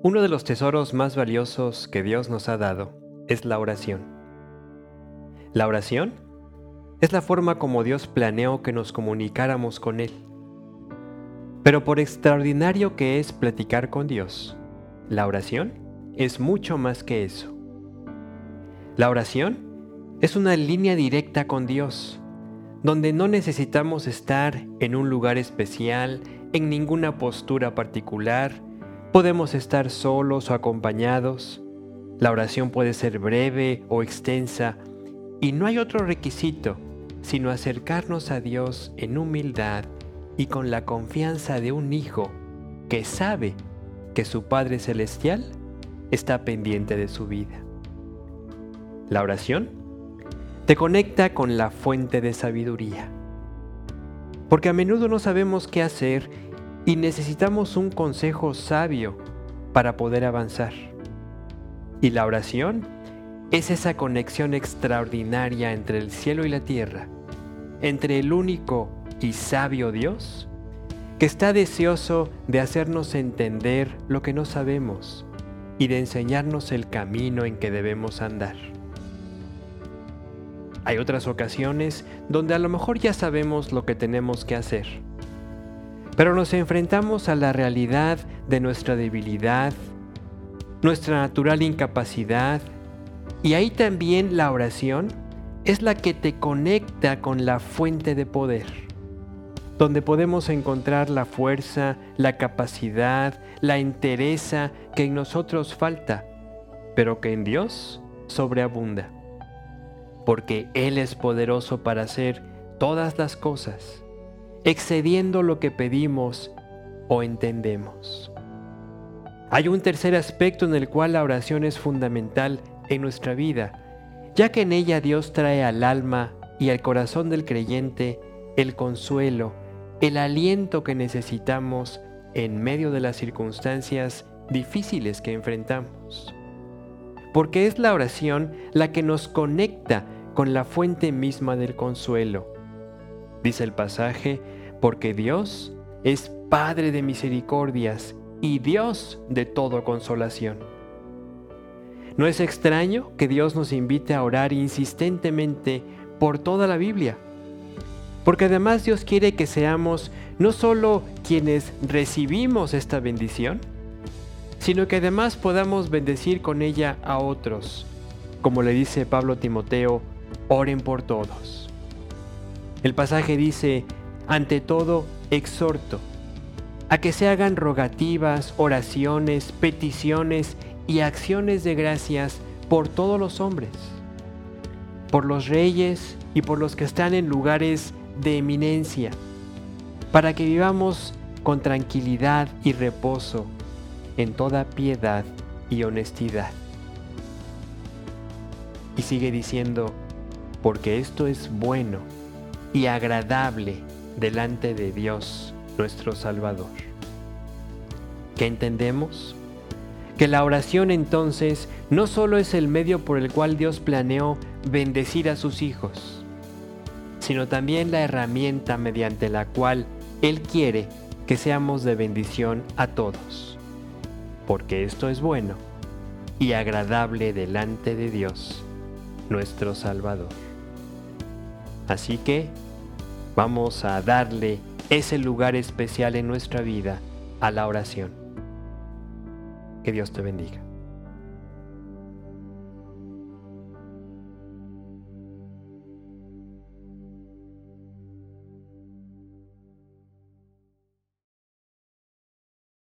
Uno de los tesoros más valiosos que Dios nos ha dado es la oración. La oración es la forma como Dios planeó que nos comunicáramos con Él. Pero por extraordinario que es platicar con Dios, la oración es mucho más que eso. La oración es una línea directa con Dios, donde no necesitamos estar en un lugar especial, en ninguna postura particular, Podemos estar solos o acompañados. La oración puede ser breve o extensa y no hay otro requisito sino acercarnos a Dios en humildad y con la confianza de un hijo que sabe que su Padre Celestial está pendiente de su vida. La oración te conecta con la fuente de sabiduría, porque a menudo no sabemos qué hacer y necesitamos un consejo sabio para poder avanzar. Y la oración es esa conexión extraordinaria entre el cielo y la tierra, entre el único y sabio Dios, que está deseoso de hacernos entender lo que no sabemos y de enseñarnos el camino en que debemos andar. Hay otras ocasiones donde a lo mejor ya sabemos lo que tenemos que hacer pero nos enfrentamos a la realidad de nuestra debilidad, nuestra natural incapacidad, y ahí también la oración es la que te conecta con la fuente de poder, donde podemos encontrar la fuerza, la capacidad, la entereza que en nosotros falta, pero que en Dios sobreabunda, porque Él es poderoso para hacer todas las cosas excediendo lo que pedimos o entendemos. Hay un tercer aspecto en el cual la oración es fundamental en nuestra vida, ya que en ella Dios trae al alma y al corazón del creyente el consuelo, el aliento que necesitamos en medio de las circunstancias difíciles que enfrentamos. Porque es la oración la que nos conecta con la fuente misma del consuelo Dice el pasaje, porque Dios es Padre de misericordias y Dios de toda consolación. No es extraño que Dios nos invite a orar insistentemente por toda la Biblia, porque además Dios quiere que seamos no solo quienes recibimos esta bendición, sino que además podamos bendecir con ella a otros, como le dice Pablo a Timoteo, oren por todos. El pasaje dice, ante todo, exhorto a que se hagan rogativas, oraciones, peticiones y acciones de gracias por todos los hombres, por los reyes y por los que están en lugares de eminencia, para que vivamos con tranquilidad y reposo en toda piedad y honestidad. Y sigue diciendo, porque esto es bueno y agradable delante de Dios nuestro Salvador. ¿Qué entendemos? Que la oración entonces no solo es el medio por el cual Dios planeó bendecir a sus hijos, sino también la herramienta mediante la cual Él quiere que seamos de bendición a todos, porque esto es bueno y agradable delante de Dios, nuestro Salvador. Así que vamos a darle ese lugar especial en nuestra vida a la oración. Que Dios te bendiga.